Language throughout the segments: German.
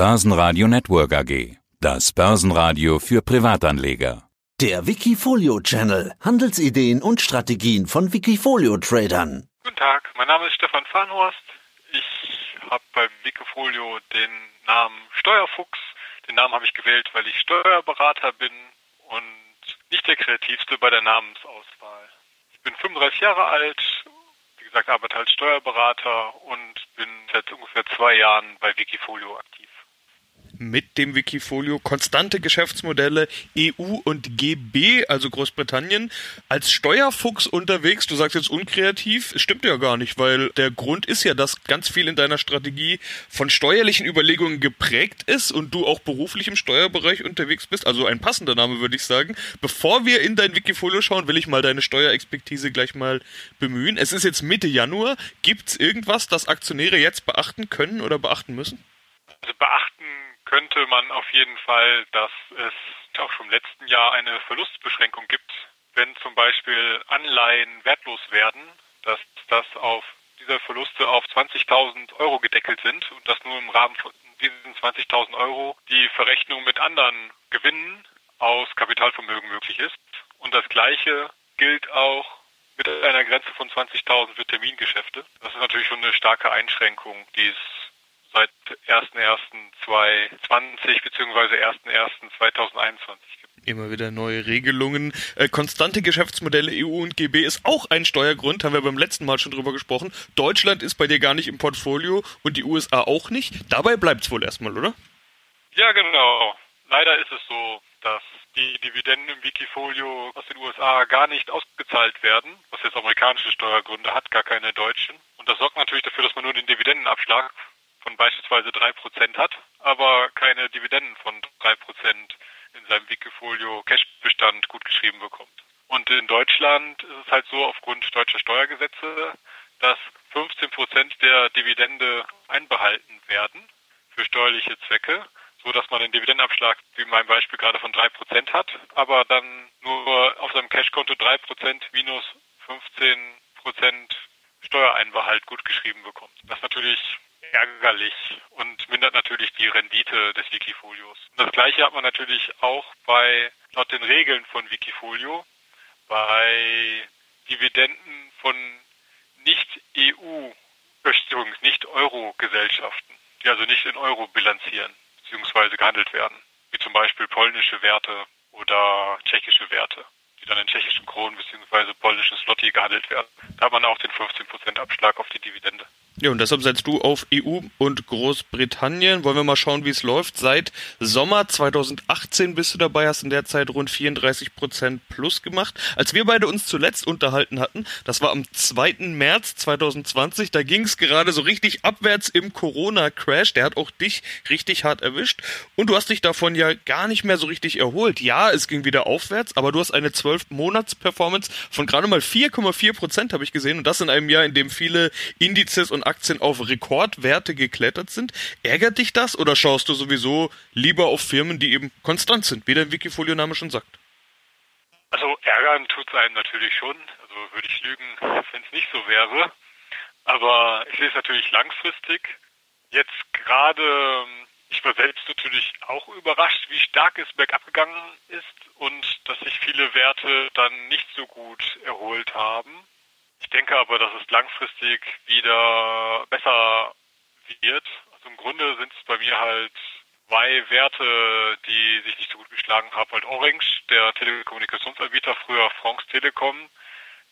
Börsenradio Network AG. Das Börsenradio für Privatanleger. Der Wikifolio Channel. Handelsideen und Strategien von Wikifolio Tradern. Guten Tag, mein Name ist Stefan Farnhorst. Ich habe beim Wikifolio den Namen Steuerfuchs. Den Namen habe ich gewählt, weil ich Steuerberater bin und nicht der kreativste bei der Namensauswahl. Ich bin 35 Jahre alt, wie gesagt, arbeite als Steuerberater und bin seit ungefähr zwei Jahren bei Wikifolio aktiv mit dem Wikifolio konstante Geschäftsmodelle EU und GB, also Großbritannien, als Steuerfuchs unterwegs. Du sagst jetzt unkreativ, stimmt ja gar nicht, weil der Grund ist ja, dass ganz viel in deiner Strategie von steuerlichen Überlegungen geprägt ist und du auch beruflich im Steuerbereich unterwegs bist. Also ein passender Name, würde ich sagen. Bevor wir in dein Wikifolio schauen, will ich mal deine Steuerexpertise gleich mal bemühen. Es ist jetzt Mitte Januar. Gibt es irgendwas, das Aktionäre jetzt beachten können oder beachten müssen? Also beachten könnte man auf jeden Fall, dass es auch schon im letzten Jahr eine Verlustbeschränkung gibt, wenn zum Beispiel Anleihen wertlos werden, dass das auf diese Verluste auf 20.000 Euro gedeckelt sind und dass nur im Rahmen von diesen 20.000 Euro die Verrechnung mit anderen Gewinnen aus Kapitalvermögen möglich ist. Und das Gleiche gilt auch mit einer Grenze von 20.000 für Termingeschäfte. Das ist natürlich schon eine starke Einschränkung, die es seit 1.1.2020 bzw. 1.1.2021 gibt. Immer wieder neue Regelungen. Äh, konstante Geschäftsmodelle EU und GB ist auch ein Steuergrund, haben wir beim letzten Mal schon drüber gesprochen. Deutschland ist bei dir gar nicht im Portfolio und die USA auch nicht. Dabei bleibt es wohl erstmal, oder? Ja, genau. Leider ist es so, dass die Dividenden im Wikifolio aus den USA gar nicht ausgezahlt werden, was jetzt amerikanische Steuergründe hat, gar keine deutschen. Und das sorgt natürlich dafür, dass man nur den Dividendenabschlag von beispielsweise drei Prozent hat, aber keine Dividenden von drei Prozent in seinem Wikifolio Cashbestand gut geschrieben bekommt. Und in Deutschland ist es halt so aufgrund deutscher Steuergesetze, dass 15 Prozent der Dividende einbehalten werden für steuerliche Zwecke, so dass man den Dividendenabschlag, wie in meinem Beispiel gerade von drei Prozent hat, aber dann nur auf seinem Cashkonto drei Prozent minus 15 Prozent Steuereinbehalt gut geschrieben bekommt. Das natürlich ärgerlich und mindert natürlich die Rendite des Wikifolios. das gleiche hat man natürlich auch bei laut den Regeln von Wikifolio bei Dividenden von nicht EU Übrigens nicht Euro-Gesellschaften, die also nicht in Euro bilanzieren bzw. gehandelt werden, wie zum Beispiel polnische Werte oder tschechische Werte, die dann in tschechischen Kronen bzw. polnischen Slotty gehandelt werden. Da hat man auch den 15% Abschlag auf die Dividende. Ja, und deshalb setzt du auf EU und Großbritannien. Wollen wir mal schauen, wie es läuft. Seit Sommer 2018 bist du dabei, hast in der Zeit rund 34 Prozent plus gemacht. Als wir beide uns zuletzt unterhalten hatten, das war am 2. März 2020, da ging es gerade so richtig abwärts im Corona-Crash. Der hat auch dich richtig hart erwischt. Und du hast dich davon ja gar nicht mehr so richtig erholt. Ja, es ging wieder aufwärts, aber du hast eine 12-Monats-Performance von gerade mal 4,4 Prozent, habe ich gesehen. Und das in einem Jahr, in dem viele Indizes und Aktien auf Rekordwerte geklettert sind. Ärgert dich das oder schaust du sowieso lieber auf Firmen, die eben konstant sind, wie der Wikifolio-Name schon sagt? Also ärgern tut es einem natürlich schon. Also würde ich lügen, wenn es nicht so wäre. Aber ich sehe es natürlich langfristig. Jetzt gerade, ich war selbst natürlich auch überrascht, wie stark es bergab gegangen ist und dass sich viele Werte dann nicht so gut erholt haben. Ich denke aber, dass es langfristig wieder besser wird. Also im Grunde sind es bei mir halt zwei Werte, die sich nicht so gut geschlagen haben. Halt Orange, der Telekommunikationsanbieter, früher France Telekom,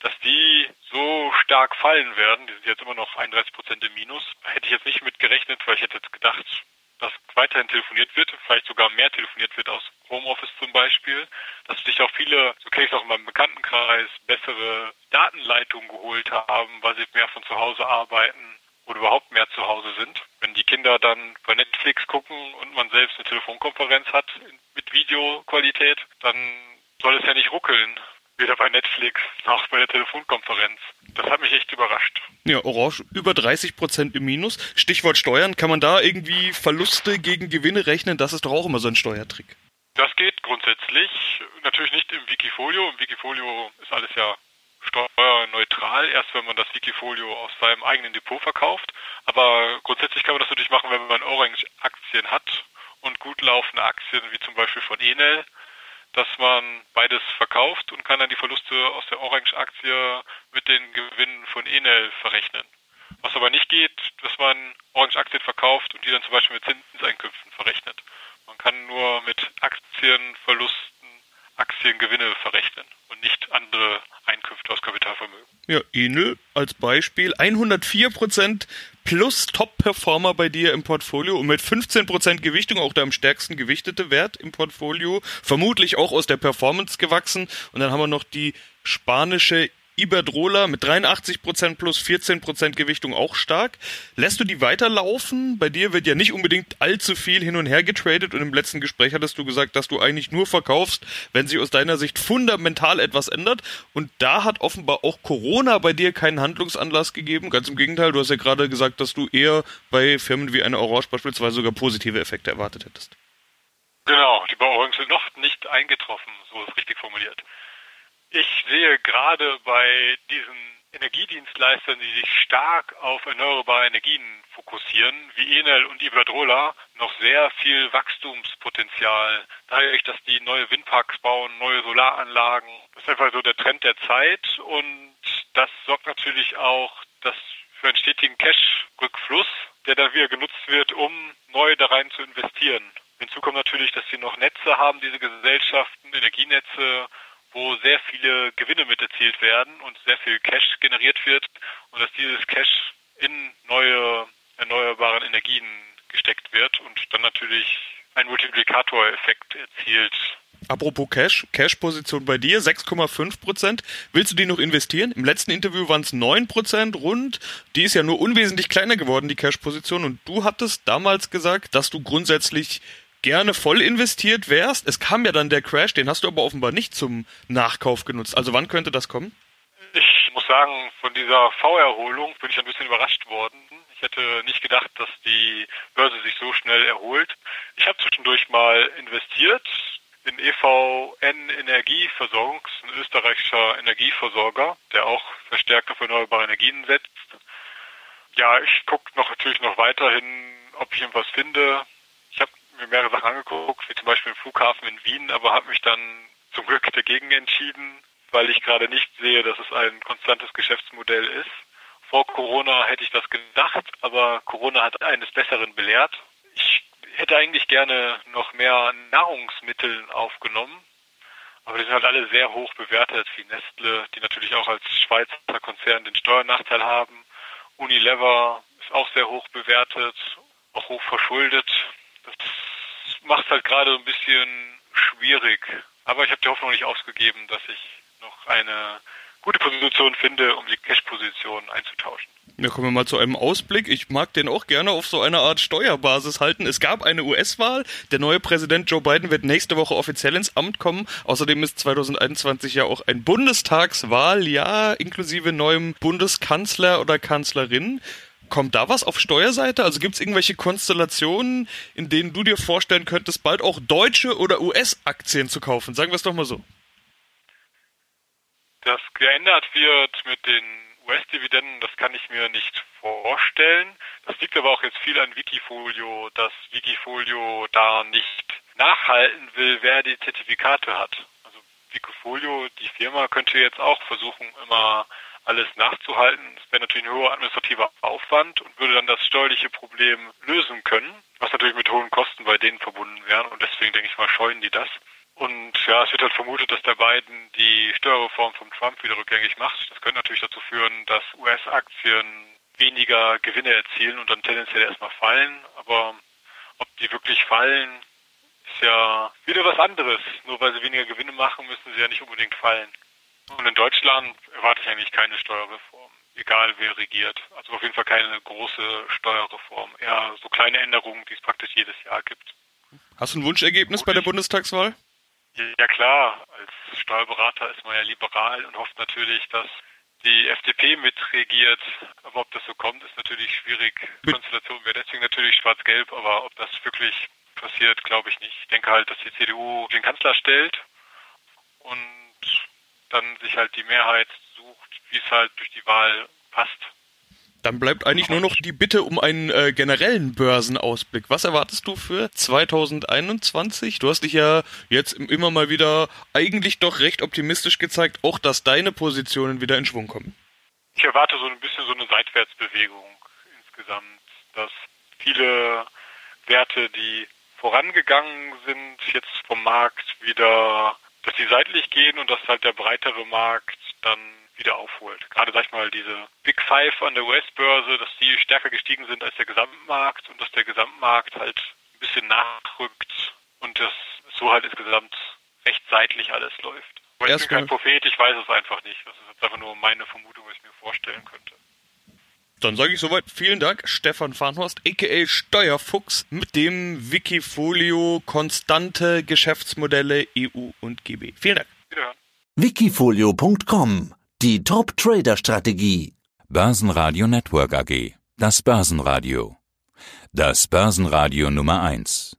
dass die so stark fallen werden, die sind jetzt immer noch 31 Prozent im Minus, hätte ich jetzt nicht mit gerechnet, weil ich hätte jetzt gedacht, dass weiterhin telefoniert wird, vielleicht sogar mehr telefoniert wird aus Homeoffice zum Beispiel, dass sich auch viele, so kenne ich es auch in meinem Bekanntenkreis, bessere Datenleitungen geholt haben, weil sie mehr von zu Hause arbeiten oder überhaupt mehr zu Hause sind. Wenn die Kinder dann bei Netflix gucken und man selbst eine Telefonkonferenz hat mit Videoqualität, dann soll es ja nicht ruckeln, weder bei Netflix noch bei der Telefonkonferenz. Das hat mich echt überrascht. Ja, Orange über 30 Prozent im Minus. Stichwort Steuern, kann man da irgendwie Verluste gegen Gewinne rechnen? Das ist doch auch immer so ein Steuertrick. Das geht grundsätzlich. Natürlich nicht im Wikifolio. Im Wikifolio ist alles ja steuerneutral, erst wenn man das Wikifolio aus seinem eigenen Depot verkauft. Aber grundsätzlich kann man das natürlich machen, wenn man Orange-Aktien hat gut laufende Aktien wie zum Beispiel von Enel, dass man beides verkauft und kann dann die Verluste aus der Orange-Aktie mit den Gewinnen von Enel verrechnen. Was aber nicht geht, dass man Orange-Aktien verkauft und die dann zum Beispiel mit Zinseinkünften verrechnet. Man kann nur mit Aktienverlusten Aktiengewinne verrechnen und nicht andere Einkünfte aus Kapitalvermögen. Ja, Enel als Beispiel 104% plus Top-Performer bei dir im Portfolio und mit 15% Gewichtung auch der am stärksten gewichtete Wert im Portfolio, vermutlich auch aus der Performance gewachsen. Und dann haben wir noch die spanische Iberdrola mit 83% plus 14% Gewichtung auch stark. Lässt du die weiterlaufen? Bei dir wird ja nicht unbedingt allzu viel hin und her getradet und im letzten Gespräch hattest du gesagt, dass du eigentlich nur verkaufst, wenn sich aus deiner Sicht fundamental etwas ändert. Und da hat offenbar auch Corona bei dir keinen Handlungsanlass gegeben. Ganz im Gegenteil, du hast ja gerade gesagt, dass du eher bei Firmen wie eine Orange beispielsweise sogar positive Effekte erwartet hättest. Genau, die Orange sind noch nicht eingetroffen, so ist richtig formuliert. Ich sehe gerade bei diesen Energiedienstleistern, die sich stark auf erneuerbare Energien fokussieren, wie Enel und Iberdrola, noch sehr viel Wachstumspotenzial. Dadurch, dass die neue Windparks bauen, neue Solaranlagen. Das ist einfach so der Trend der Zeit und das sorgt natürlich auch dass für einen stetigen Cash-Rückfluss, der dann wieder genutzt wird, um neu da rein zu investieren. Hinzu kommt natürlich, dass sie noch Netze haben, diese Gesellschaften, Energienetze, wo sehr viele Gewinne mit erzielt werden und sehr viel Cash generiert wird und dass dieses Cash in neue erneuerbaren Energien gesteckt wird und dann natürlich ein Multiplikatoreffekt erzielt. Apropos Cash, Cash-Position bei dir 6,5 Prozent. Willst du die noch investieren? Im letzten Interview waren es 9 Prozent rund. Die ist ja nur unwesentlich kleiner geworden, die Cash-Position. Und du hattest damals gesagt, dass du grundsätzlich gerne voll investiert wärst. Es kam ja dann der Crash, den hast du aber offenbar nicht zum Nachkauf genutzt. Also wann könnte das kommen? Ich muss sagen, von dieser V-Erholung bin ich ein bisschen überrascht worden. Ich hätte nicht gedacht, dass die Börse sich so schnell erholt. Ich habe zwischendurch mal investiert in EVN Energieversorgung, ein österreichischer Energieversorger, der auch verstärkt auf erneuerbare Energien setzt. Ja, ich gucke noch natürlich noch weiterhin, ob ich irgendwas finde mir mehrere Sachen angeguckt, wie zum Beispiel den Flughafen in Wien, aber habe mich dann zum Glück dagegen entschieden, weil ich gerade nicht sehe, dass es ein konstantes Geschäftsmodell ist. Vor Corona hätte ich das gedacht, aber Corona hat eines Besseren belehrt. Ich hätte eigentlich gerne noch mehr Nahrungsmittel aufgenommen, aber die sind halt alle sehr hoch bewertet, wie Nestle, die natürlich auch als Schweizer Konzern den Steuernachteil haben. Unilever ist auch sehr hoch bewertet, auch hoch verschuldet. Macht es halt gerade ein bisschen schwierig. Aber ich habe die Hoffnung nicht ausgegeben, dass ich noch eine gute Position finde, um die Cash-Position einzutauschen. Ja, kommen wir mal zu einem Ausblick. Ich mag den auch gerne auf so eine Art Steuerbasis halten. Es gab eine US-Wahl. Der neue Präsident Joe Biden wird nächste Woche offiziell ins Amt kommen. Außerdem ist 2021 ja auch ein Bundestagswahljahr inklusive neuem Bundeskanzler oder Kanzlerin. Kommt da was auf Steuerseite? Also gibt es irgendwelche Konstellationen, in denen du dir vorstellen könntest, bald auch deutsche oder US-Aktien zu kaufen? Sagen wir es doch mal so. Das geändert wird mit den US-Dividenden, das kann ich mir nicht vorstellen. Das liegt aber auch jetzt viel an Wikifolio, dass Wikifolio da nicht nachhalten will, wer die Zertifikate hat. Also Wikifolio, die Firma, könnte jetzt auch versuchen, immer alles nachzuhalten. Das wäre natürlich ein hoher administrativer Aufwand und würde dann das steuerliche Problem lösen können, was natürlich mit hohen Kosten bei denen verbunden wäre. Und deswegen denke ich mal, scheuen die das. Und ja, es wird halt vermutet, dass der Biden die Steuerreform von Trump wieder rückgängig macht. Das könnte natürlich dazu führen, dass US-Aktien weniger Gewinne erzielen und dann tendenziell erstmal fallen. Aber ob die wirklich fallen, ist ja wieder was anderes. Nur weil sie weniger Gewinne machen, müssen sie ja nicht unbedingt fallen. Und in Deutschland erwarte ich eigentlich keine Steuerreform, egal wer regiert. Also auf jeden Fall keine große Steuerreform, eher so kleine Änderungen, die es praktisch jedes Jahr gibt. Hast du ein Wunschergebnis bei der Bundestagswahl? Ja klar, als Steuerberater ist man ja liberal und hofft natürlich, dass die FDP mitregiert. Aber ob das so kommt, ist natürlich schwierig. Die Konstellation wäre deswegen natürlich schwarz-gelb, aber ob das wirklich passiert, glaube ich nicht. Ich denke halt, dass die CDU den Kanzler stellt und dann sich halt die Mehrheit sucht, wie es halt durch die Wahl passt. Dann bleibt eigentlich nur noch die Bitte um einen äh, generellen Börsenausblick. Was erwartest du für 2021? Du hast dich ja jetzt immer mal wieder eigentlich doch recht optimistisch gezeigt, auch dass deine Positionen wieder in Schwung kommen. Ich erwarte so ein bisschen so eine Seitwärtsbewegung insgesamt, dass viele Werte, die vorangegangen sind, jetzt vom Markt wieder, dass die seitlich gehen und dass halt der breitere Markt dann wieder aufholt. Gerade sag ich mal diese Big Five an der US-Börse, dass die stärker gestiegen sind als der Gesamtmarkt und dass der Gesamtmarkt halt ein bisschen nachrückt und dass so halt insgesamt recht seitlich alles läuft. Aber ich bin kein Prophet, ich weiß es einfach nicht. Das ist jetzt einfach nur meine Vermutung, was ich mir vorstellen könnte. Dann sage ich soweit vielen Dank, Stefan Farnhorst, aka Steuerfuchs, mit dem Wikifolio konstante Geschäftsmodelle EU und GB. Vielen Dank. Wiederhören. Wikifolio.com Die Top-Trader-Strategie. Börsenradio Network AG. Das Börsenradio. Das Börsenradio Nummer 1.